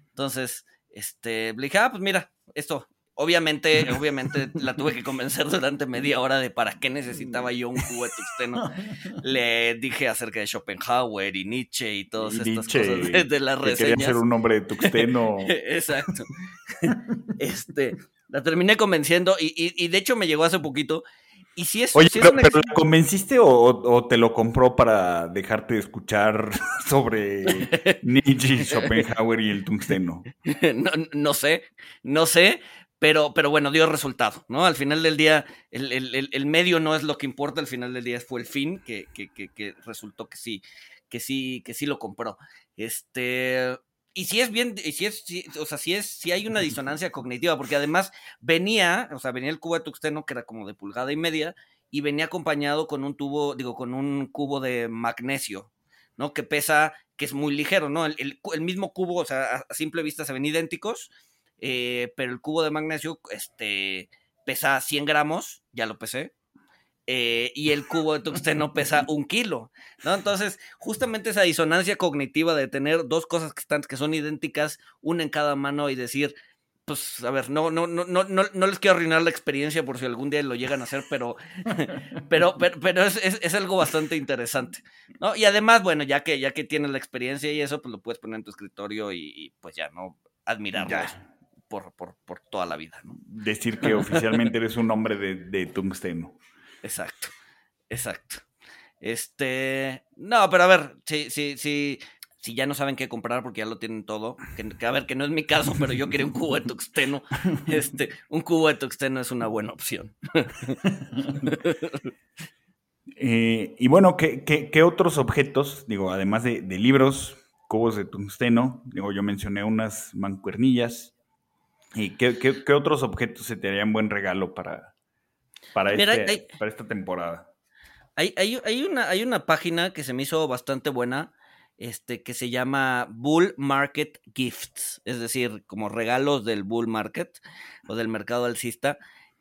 [SPEAKER 1] Entonces, este, le dije, ah, pues mira, esto, Obviamente, obviamente la tuve que convencer durante media hora de para qué necesitaba yo un cubo de tuxteno. Le dije acerca de Schopenhauer y Nietzsche y todas estas cosas de, las reseñas.
[SPEAKER 2] Quería ser un hombre de tuxteno.
[SPEAKER 1] Exacto. Este, la terminé convenciendo y, de hecho me llegó hace poquito Y si es,
[SPEAKER 2] Oye,
[SPEAKER 1] si
[SPEAKER 2] pero, ¿la convenciste o, o te lo compró para dejarte de escuchar sobre Nietzsche, Schopenhauer y el tungsteno?
[SPEAKER 1] no, no sé, no sé, pero, pero bueno, dio resultado, ¿no? Al final del día, el, el- el- el medio no es lo que importa, al final del día fue el fin que, que- que- que resultó que sí, que sí, que sí lo compró. Este. Y si es bien, y si es, si- o sea, si es, si hay una disonancia cognitiva, porque además venía, o sea, venía el cubo de tuxteno que era como de pulgada y media, y venía acompañado con un tubo, digo, con un cubo de magnesio, ¿no? Que pesa, que es muy ligero, ¿no? El, mismo cubo, o sea, a, a simple vista se ven idénticos, eh, pero el cubo de magnesio, este, pesa 100 gramos, ya lo pesé, eh, y el cubo de tungsteno pesa un kilo, ¿no? Entonces, justamente esa disonancia cognitiva de tener dos cosas que, están, que son idénticas, una en cada mano y decir, pues, a ver, no, no, no, no, no, no les quiero arruinar la experiencia por si algún día lo llegan a hacer, pero, pero, pero, pero es, es, es algo bastante interesante, ¿no? Y además, bueno, ya que, ya que tienes la experiencia y eso, pues lo puedes poner en tu escritorio y, y, pues ya, ¿no? Admirarlo
[SPEAKER 2] Ya.
[SPEAKER 1] por, por, por toda la vida, ¿no?
[SPEAKER 2] Decir que oficialmente eres un hombre de, de tungsteno.
[SPEAKER 1] Exacto, exacto. Este, no, pero a ver, si, si, si, si ya no saben qué comprar porque ya lo tienen todo, que, que a ver, que no es mi caso, pero yo quería un cubo de tuxteno, este, un cubo de tuxteno es una buena opción.
[SPEAKER 2] Eh, y bueno, ¿qué, qué, qué otros objetos, digo, además de, de libros, cubos de tungsteno, digo, yo mencioné unas mancuernillas, ¿y qué, qué- qué otros objetos se te harían buen regalo para, para,
[SPEAKER 1] Mira,
[SPEAKER 2] este-
[SPEAKER 1] hay-
[SPEAKER 2] para esta temporada?
[SPEAKER 1] Hay, hay, hay una, hay una página que se me hizo bastante buena, este, que se llama Bull Market Gifts, es decir, como regalos del Bull Market o del mercado alcista.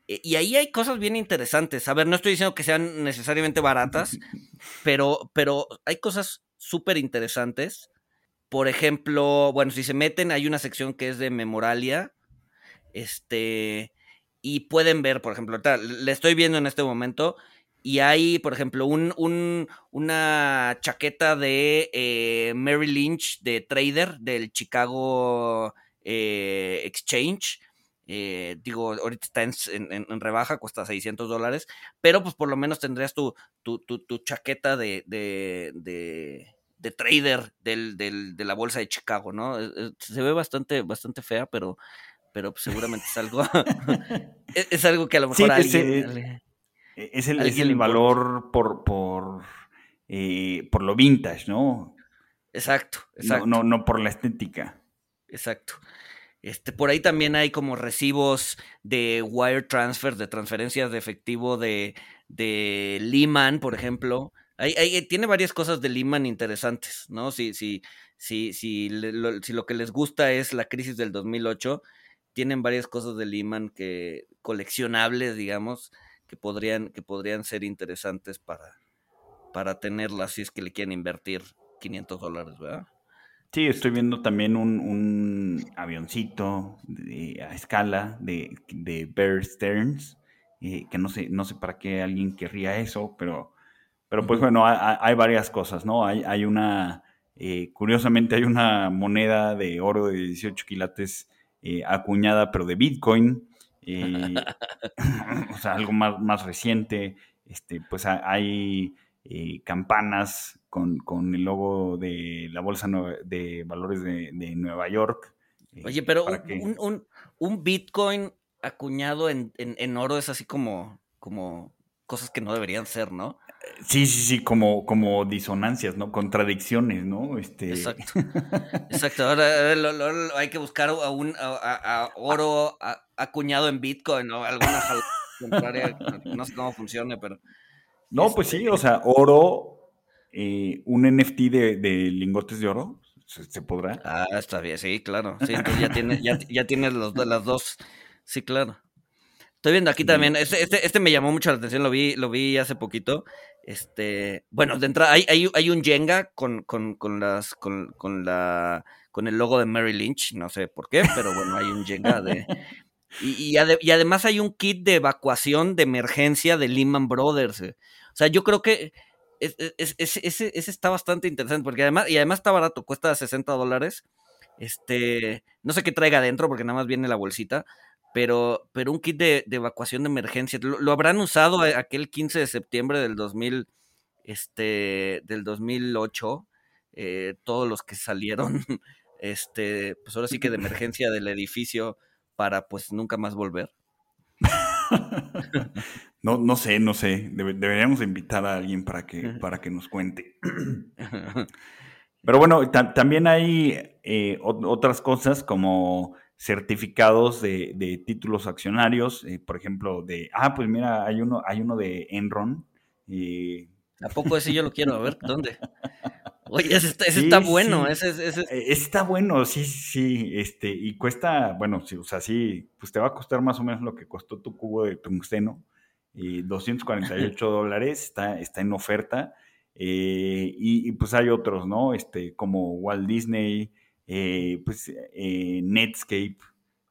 [SPEAKER 1] E- Y ahí hay cosas bien interesantes. A ver, no estoy diciendo que sean necesariamente baratas, pero, pero hay cosas súper interesantes. Por ejemplo, bueno, si se meten, hay una sección que es de Memoralia. Este. Y pueden ver, por ejemplo, ahorita le estoy viendo en este momento. Y hay, por ejemplo, un, un- una chaqueta de eh, Mary Lynch de Trader del Chicago eh, Exchange. Eh, digo, ahorita está en, rebaja, cuesta 600 dólares, pero pues por lo menos tendrías tu, tu, tu- chaqueta de, de, de- de trader del, del- de la bolsa de Chicago, ¿no? Se ve bastante, bastante fea, pero, pero pues, seguramente es algo, es, es algo que a lo
[SPEAKER 2] Sí,
[SPEAKER 1] mejor
[SPEAKER 2] pues,
[SPEAKER 1] alguien...
[SPEAKER 2] eh, Es el, valor por, por, eh, por lo vintage, ¿no?
[SPEAKER 1] Exacto,
[SPEAKER 2] No, no, no por la estética.
[SPEAKER 1] Exacto. Este, por ahí también hay como recibos de wire transfer, de transferencias de efectivo de, de Lehman, por ejemplo. Hay, hay- tiene varias cosas de Lehman interesantes, ¿no? Si, si, si, si, le- lo, si lo que les gusta es la crisis del 2008, tienen varias cosas de Lehman que coleccionables, digamos, que podrían, que podrían ser interesantes para, para tenerlas si es que le quieren invertir 500 dólares, ¿verdad?
[SPEAKER 2] Sí, estoy viendo también un, un avioncito de- a escala de, de Bear Stearns, eh, que no sé, no sé para qué alguien querría eso, pero, pero pues bueno, hay, hay- hay varias cosas, ¿no? Hay, hay una, eh, curiosamente hay una moneda de oro de 18 quilates eh, acuñada, pero de Bitcoin, eh, o sea, algo más, más reciente, este, pues ha- hay eh, campanas con, con el logo de la Bolsa de Valores de, de Nueva York. eh,
[SPEAKER 1] Oye, pero un,
[SPEAKER 2] que-
[SPEAKER 1] un- un- un Bitcoin acuñado en, en- en oro es así como, como cosas que no deberían ser, ¿no?
[SPEAKER 2] Sí, sí, sí, como, como disonancias, ¿no? Contradicciones, ¿no? Este...
[SPEAKER 1] Exacto. Exacto. Ahora hay que buscar a un a, a- a oro acuñado en Bitcoin o alguna jala- contraria. No sé cómo funcione, pero.
[SPEAKER 2] No, pues
[SPEAKER 1] Este-
[SPEAKER 2] sí, o sea, oro, eh, un NFT de, de lingotes de oro, ¿se, se podrá?
[SPEAKER 1] Ah, está bien, sí, claro. Sí, entonces ya tienes, ya, ya tienes los, las dos. Sí, claro. Estoy viendo aquí también. Este, este, este me llamó mucho la atención, lo vi, lo vi hace poquito. Este, bueno, de entrada, hay, hay, hay un Jenga con, con, con las, con, con la, con el logo de Mary Lynch, no sé por qué, pero bueno, hay un Jenga de. Y, y, ade- y además hay un kit de evacuación de emergencia de Lehman Brothers. eh. O sea, yo creo que es- es- es- ese, ese está bastante interesante, porque además, y además está barato, cuesta 60 dólares. Este, no sé qué traiga adentro, porque nada más viene la bolsita, pero, pero un kit de, evacuación de emergencia. ¿Lo, habrán usado aquel 15 de septiembre del 2000, este, del 2008? Eh, todos los que salieron, este, pues ahora sí que de emergencia del edificio para pues nunca más volver.
[SPEAKER 2] no, no sé, no sé. deberíamos invitar a alguien para que, para que nos cuente. Pero bueno, también hay eh, otras cosas como certificados de, títulos accionarios, eh, por ejemplo, de, ah, pues mira, hay uno, hay uno de Enron.
[SPEAKER 1] Y... ¿A poco ese yo lo quiero? A ver, ¿dónde? Oye, ese está, bueno, ese, ese,
[SPEAKER 2] e, Está bueno, sí, sí, este, y cuesta, bueno, sí, o sea, sí, pues te va a costar más o menos lo que costó tu cubo de tungsteno, y 248 dólares, está, está en oferta, eh, y, pues hay otros, ¿no? Este, como Walt Disney, eh, pues eh, Netscape,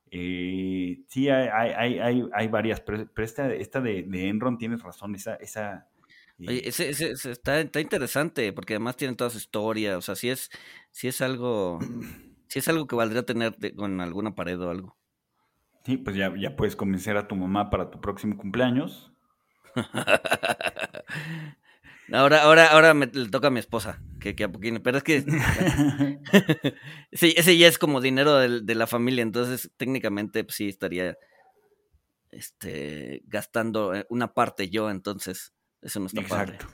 [SPEAKER 2] sí, hay, hay, hay, hay, varias, pero, esta, esta de, de, Enron tienes razón, esa, esa
[SPEAKER 1] ese, está, está, interesante, porque además tiene toda su historia, o sea, si es, si es algo, si es algo que valdría tener con alguna pared o algo.
[SPEAKER 2] Sí, pues ya, ya puedes convencer a tu mamá para tu próximo cumpleaños.
[SPEAKER 1] ahora, ahora, ahora me, le toca a mi esposa, que, que a poquito, pero es que sí, ese ya es como dinero de, de la familia, entonces técnicamente pues, sí estaría este, gastando eh, una parte yo, entonces eso no está Exacto.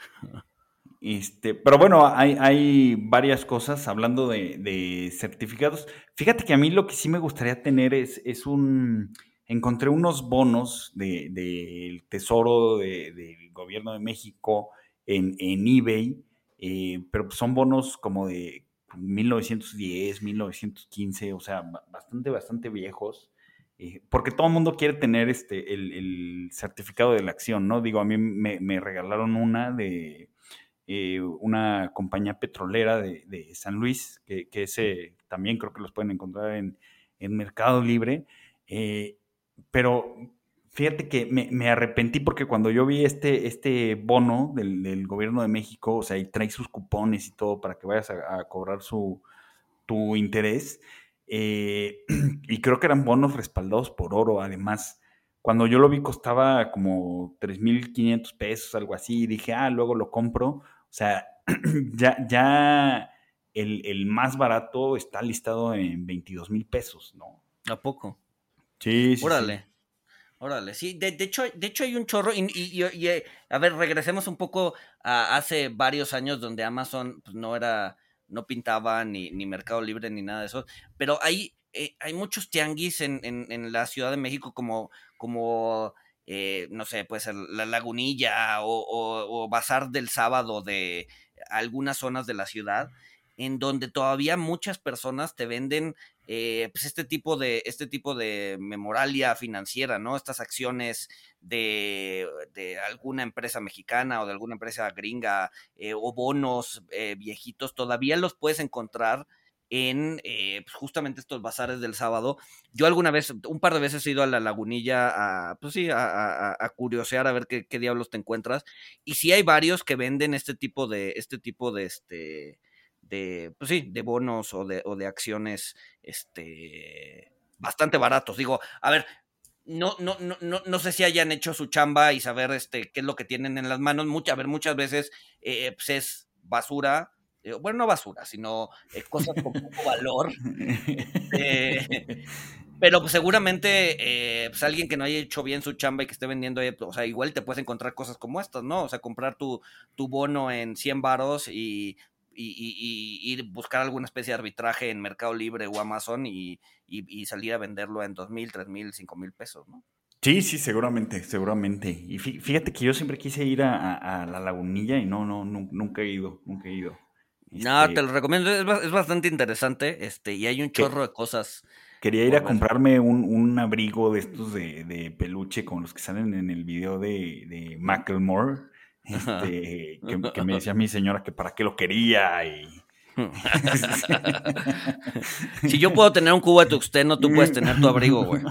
[SPEAKER 2] Este, pero bueno, hay, hay varias cosas hablando de, certificados. Fíjate que a mí lo que sí me gustaría tener es, es un... Encontré unos bonos del Tesoro del Gobierno de México en, eBay, eh, pero son bonos como de 1910, 1915, o sea, bastante, bastante viejos. Eh, porque todo el mundo quiere tener este, el, certificado de la acción, ¿no? Digo, a mí me, regalaron una de eh, una compañía petrolera de, San Luis, que, ese también creo que los pueden encontrar en, Mercado Libre. Eh, pero fíjate que me, arrepentí porque cuando yo vi este, este bono del, gobierno de México, o sea, y trae sus cupones y todo para que vayas a, cobrar su, tu interés, eh, y creo que eran bonos respaldados por oro, además. Cuando yo lo vi costaba como 3.500 pesos, algo así, y dije, ah, luego lo compro. O sea, ya, ya el, más barato está listado en 22 mil pesos, ¿no?
[SPEAKER 1] ¿A poco?
[SPEAKER 2] Sí, sí.
[SPEAKER 1] Órale. Órale, sí, de, hecho, de hecho hay un chorro, y, y, eh, a ver, regresemos un poco a hace varios años donde Amazon pues, no era no pintaba ni, ni Mercado Libre ni nada de eso, pero hay, eh, hay muchos tianguis en, en, la Ciudad de México como, como eh, no sé, pues la lagunilla o, o, bazar del sábado de algunas zonas de la ciudad, en donde todavía muchas personas te venden eh, pues este tipo de este tipo de memoralia financiera, ¿no? Estas acciones de, alguna empresa mexicana o de alguna empresa gringa eh, o bonos eh, viejitos, todavía los puedes encontrar en pues, justamente estos bazares del sábado. Yo alguna vez, un par de veces he ido a la lagunilla a, pues sí, a, curiosear a ver qué, qué, diablos te encuentras. Y sí hay varios que venden este tipo de, este tipo de, este, de, pues sí, de bonos o de, o de acciones este, bastante baratos. Digo, a ver, no, no, no, no, no sé si hayan hecho su chamba y saber este, qué es lo que tienen en las manos. Mucha, a ver, muchas veces eh, pues es basura. Eh, bueno, no basura, sino eh, cosas con poco valor. pero pues, seguramente pues, alguien que no haya hecho bien su chamba y que esté vendiendo, o sea, igual te puedes encontrar cosas como estas, ¿no? O sea, comprar tu, tu bono en 100 varos y y, y, buscar alguna especie de arbitraje en Mercado Libre o Amazon y, salir a venderlo en dos mil, tres mil, cinco mil pesos, ¿no?
[SPEAKER 2] Sí, sí, seguramente, seguramente. Y fíjate que yo siempre quise ir a, la lagunilla y no, no, nunca he ido, nunca he ido.
[SPEAKER 1] No, te este lo recomiendo, es, bastante interesante, este, y hay un chorro de cosas.
[SPEAKER 2] Quería ir a comprarme un, abrigo de estos de, peluche con los que salen en el video de, de Macklemore este, que, me decía mi señora que para qué lo quería y...
[SPEAKER 1] si yo puedo tener un cubo de tuxteno, tú puedes tener tu abrigo, güey.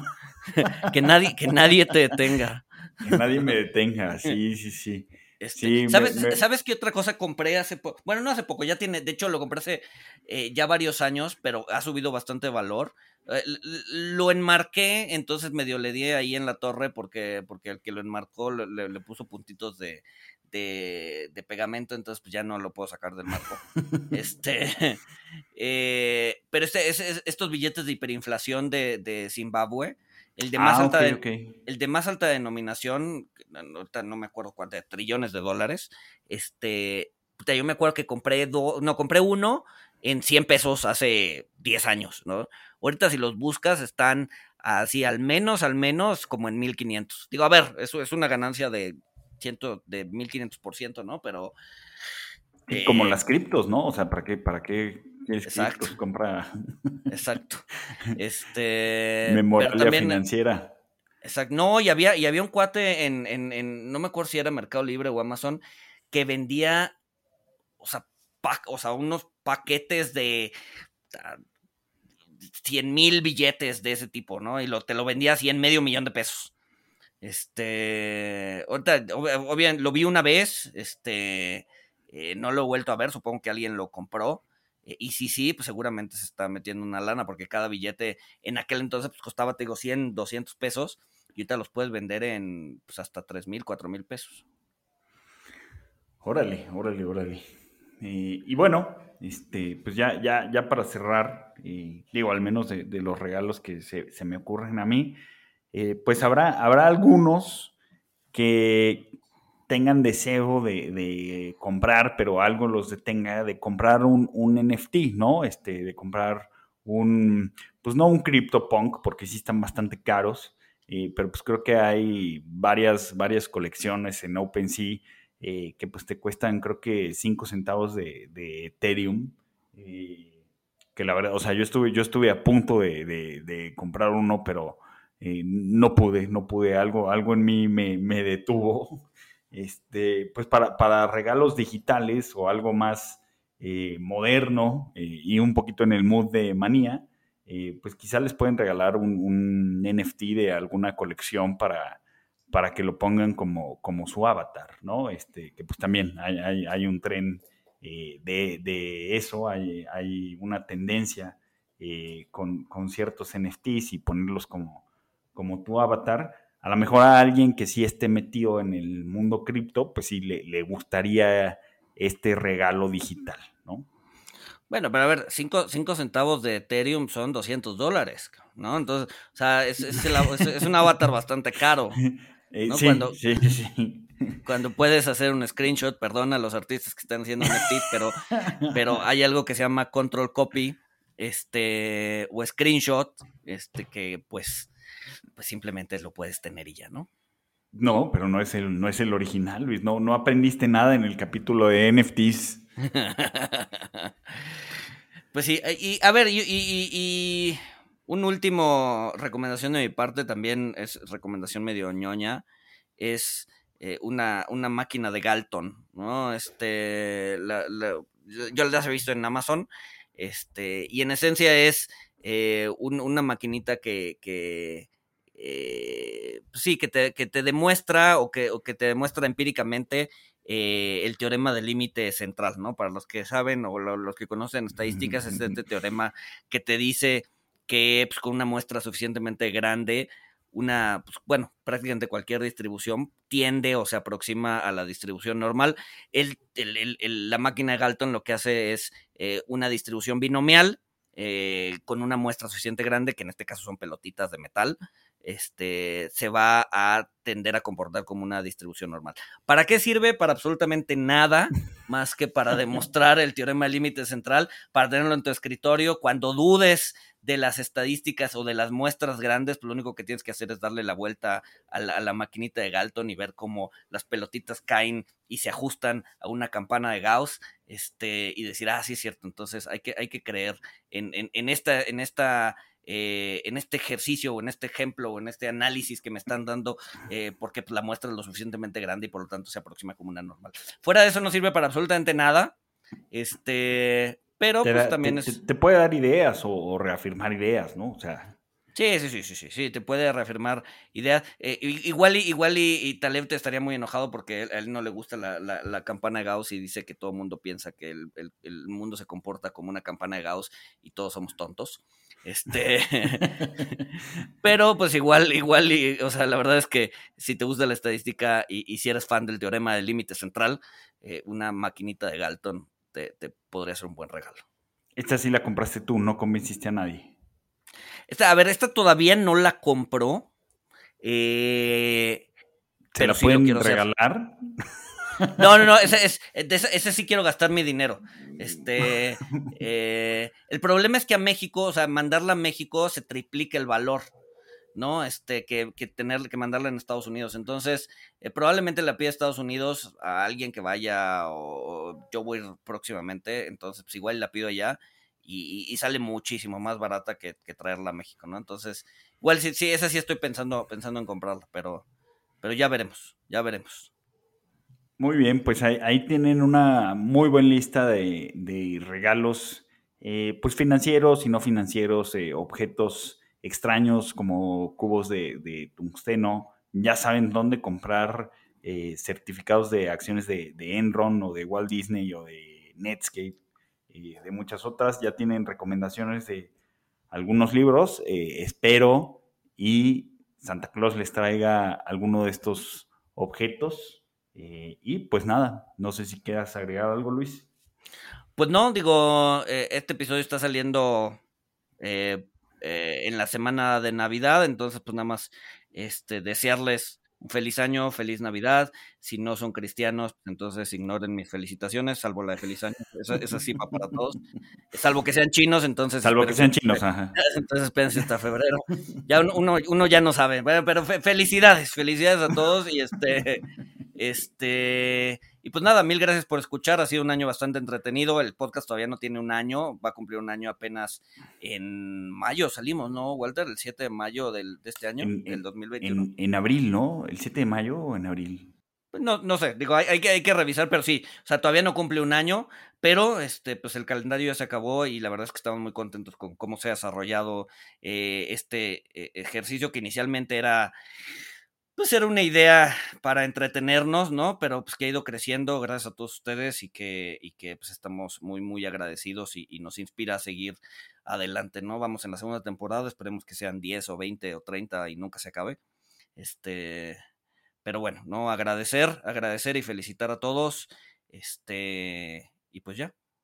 [SPEAKER 1] que, nadie, que nadie te detenga.
[SPEAKER 2] Que nadie me detenga, sí, sí, sí.
[SPEAKER 1] Este, ¿sabes, qué otra cosa compré hace poco? Bueno, no hace poco, ya tiene, de hecho lo compré hace eh, ya varios años, pero ha subido bastante valor. Eh, lo enmarqué, entonces medio le di ahí en la torre porque, porque el que lo enmarcó le, puso puntitos de, de, pegamento, entonces pues ya no lo puedo sacar del marco. este, eh, pero este, estos billetes de hiperinflación de, de Zimbabue, el de más, ah, alta, El de más alta denominación, no, no me acuerdo cuántos, trillones de dólares. Este, yo me acuerdo que compré dos, no, compré uno en 100 pesos hace 10 años, ¿no? Ahorita si los buscas están así al menos, al menos como en 1500. Digo, a ver, eso es una ganancia de ciento, de 1500%, ¿no? Pero...
[SPEAKER 2] como eh, las criptos, ¿no? O sea, ¿para qué, para qué Exacto. compra.
[SPEAKER 1] Exacto. Este.
[SPEAKER 2] Memoria financiera.
[SPEAKER 1] Exacto. No, y había, y había un cuate en, en, no me acuerdo si era Mercado Libre o Amazon, que vendía, o sea, o sea unos paquetes de 100 mil billetes de ese tipo, ¿no? Y lo, te lo vendía así en medio millón de pesos. Este, ahorita, obviamente, lo vi una vez, este, eh, no lo he vuelto a ver, supongo que alguien lo compró. Eh, y sí, sí, pues seguramente se está metiendo una lana porque cada billete en aquel entonces pues costaba, te digo, 100, 200 pesos y ahorita los puedes vender en pues hasta 3 mil, 4 mil pesos.
[SPEAKER 2] Órale, órale, órale. y bueno, este, pues ya, ya, ya para cerrar, digo, al menos de, los regalos que se, me ocurren a mí, eh, pues habrá, habrá algunos que, tengan deseo de, comprar, pero algo los detenga de comprar un, NFT, ¿no? Este, de comprar un, pues no un CryptoPunk, porque sí están bastante caros, eh, pero pues creo que hay varias, varias colecciones en OpenSea eh, que pues te cuestan creo que 5 centavos de, Ethereum. Que la verdad, o sea, yo estuve, yo estuve a punto de, comprar uno, pero no pude, no pude, algo, algo en mí me, me detuvo este, pues para, regalos digitales o algo más eh, moderno eh, y un poquito en el mood de manía, eh, pues quizá les pueden regalar un, NFT de alguna colección para, para que lo pongan como, como su avatar, ¿no? Este, que pues también hay, un tren de, eso, hay, hay una tendencia con, con, ciertos NFTs y ponerlos como, como tu avatar a lo mejor a alguien que sí esté metido en el mundo cripto, pues sí le, gustaría este regalo digital, ¿no?
[SPEAKER 1] Bueno, pero a ver, 5 centavos de Ethereum son 200 dólares, ¿no? Entonces, o sea, es, un avatar bastante caro.
[SPEAKER 2] Eh, sí, cuando, sí, sí.
[SPEAKER 1] Cuando puedes hacer un screenshot, perdón a los artistas que están haciendo NFT, pero, pero hay algo que se llama control copy, este, o screenshot, este, que pues pues simplemente lo puedes tener y ya, ¿no?
[SPEAKER 2] No, pero no es el, no es el original, Luis. No, no aprendiste nada en el capítulo de NFTs.
[SPEAKER 1] pues sí, y a ver, y, y, un último recomendación de mi parte también es recomendación medio ñoña. Es eh, una, una, máquina de Galton, ¿no? Este, yo las he visto en Amazon. Este, y en esencia es eh, una maquinita que, que eh, pues sí, que te, que te, demuestra o que, que, te demuestra empíricamente eh, el teorema del límite central, ¿no? Para los que saben o los que conocen estadísticas, es este teorema que te dice que pues, con una muestra suficientemente grande, una, pues, bueno, prácticamente cualquier distribución tiende o se aproxima a la distribución normal. El, la máquina de Galton lo que hace es eh, una distribución binomial con una muestra suficiente grande, que en este caso son pelotitas de metal, este, se va a tender a comportar como una distribución normal. ¿Para qué sirve? Para absolutamente nada, más que para demostrar el teorema del límite central, para tenerlo en tu escritorio. Cuando dudes de las estadísticas o de las muestras grandes, pues lo único que tienes que hacer es darle la vuelta a la, maquinita de Galton y ver cómo las pelotitas caen y se ajustan a una campana de Gauss, este, y decir, ah, sí es cierto, entonces hay que, hay que creer en, en esta, en esta eh, en este ejercicio o en este ejemplo o en este análisis que me están dando, eh, porque pues, la muestra es lo suficientemente grande y por lo tanto se aproxima como una normal. Fuera de eso no sirve para absolutamente nada. Este, pero pues también
[SPEAKER 2] es. Te, puede dar ideas o, reafirmar ideas, ¿no? O sea.
[SPEAKER 1] Sí, sí, sí, sí, sí, sí, te puede reafirmar ideas. Eh, igual y, igual y, Taleb te estaría muy enojado porque a él, no le gusta la, la, campana de Gauss y dice que todo el mundo piensa que el, el, mundo se comporta como una campana de Gauss y todos somos tontos. Este, pero pues igual, igual, y, o sea, la verdad es que si te gusta la estadística y, si eres fan del teorema del límite central, eh, una maquinita de Galton te, te podría ser un buen regalo.
[SPEAKER 2] Esta sí la compraste tú, no convenciste a nadie.
[SPEAKER 1] Esta, a ver, esta todavía no la compró. Eh,
[SPEAKER 2] ¿Se la pueden regalar?
[SPEAKER 1] No, no, no, ese, es, ese, sí quiero gastar mi dinero. Este, eh, el problema es que a México, o sea, mandarla a México se triplica el valor, ¿no? Este, que, que tener que mandarla en Estados Unidos. Entonces, eh, probablemente la pida a Estados Unidos a alguien que vaya o, yo voy próximamente, entonces pues igual la pido allá y, sale muchísimo más barata que, traerla a México, ¿no? Entonces, igual sí, sí, esa sí estoy pensando, pensando en comprarla, pero, pero ya veremos, ya veremos.
[SPEAKER 2] Muy bien, pues ahí, tienen una muy buena lista de, regalos, eh, pues financieros y no financieros, eh, objetos extraños como cubos de, tungsteno. Ya saben dónde comprar eh, certificados de acciones de, Enron o de Walt Disney o de Netscape y de muchas otras. Ya tienen recomendaciones de algunos libros. espero y Santa Claus les traiga alguno de estos objetos eh, y pues nada, no sé si quieras agregar algo, Luis.
[SPEAKER 1] Pues no, digo, eh, este episodio está saliendo eh, en la semana de Navidad, entonces pues nada más este, desearles un feliz año, feliz Navidad. Si no son cristianos, entonces ignoren mis felicitaciones, salvo la de feliz año. Esa, sí va para todos. Salvo que sean chinos, entonces.
[SPEAKER 2] Salvo que sean chinos, ajá.
[SPEAKER 1] Entonces espérense hasta febrero. Ya uno, uno ya no sabe. Bueno, pero felicidades, felicidades a todos y este. Este, y pues nada, mil gracias por escuchar. Ha sido un año bastante entretenido. El podcast todavía no tiene un año, va a cumplir un año apenas en mayo. Salimos, ¿no, Walter? El 7 de mayo del, de este año, en, del 2021.
[SPEAKER 2] En, abril, ¿no? ¿El 7 de mayo o en abril?
[SPEAKER 1] Pues no, no sé, digo, hay, que, hay que revisar, pero sí, o sea, todavía no cumple un año, pero este, pues el calendario ya se acabó y la verdad es que estamos muy contentos con cómo se ha desarrollado eh, este eh, ejercicio que inicialmente era pues era una idea para entretenernos, ¿no? Pero pues que ha ido creciendo gracias a todos ustedes y que, y que pues estamos muy, muy agradecidos y, nos inspira a seguir adelante, ¿no? Vamos en la segunda temporada, esperemos que sean 10 o 20 o 30 y nunca se acabe. Este, pero bueno, ¿no? Agradecer, agradecer y felicitar a todos. Este, y pues ya,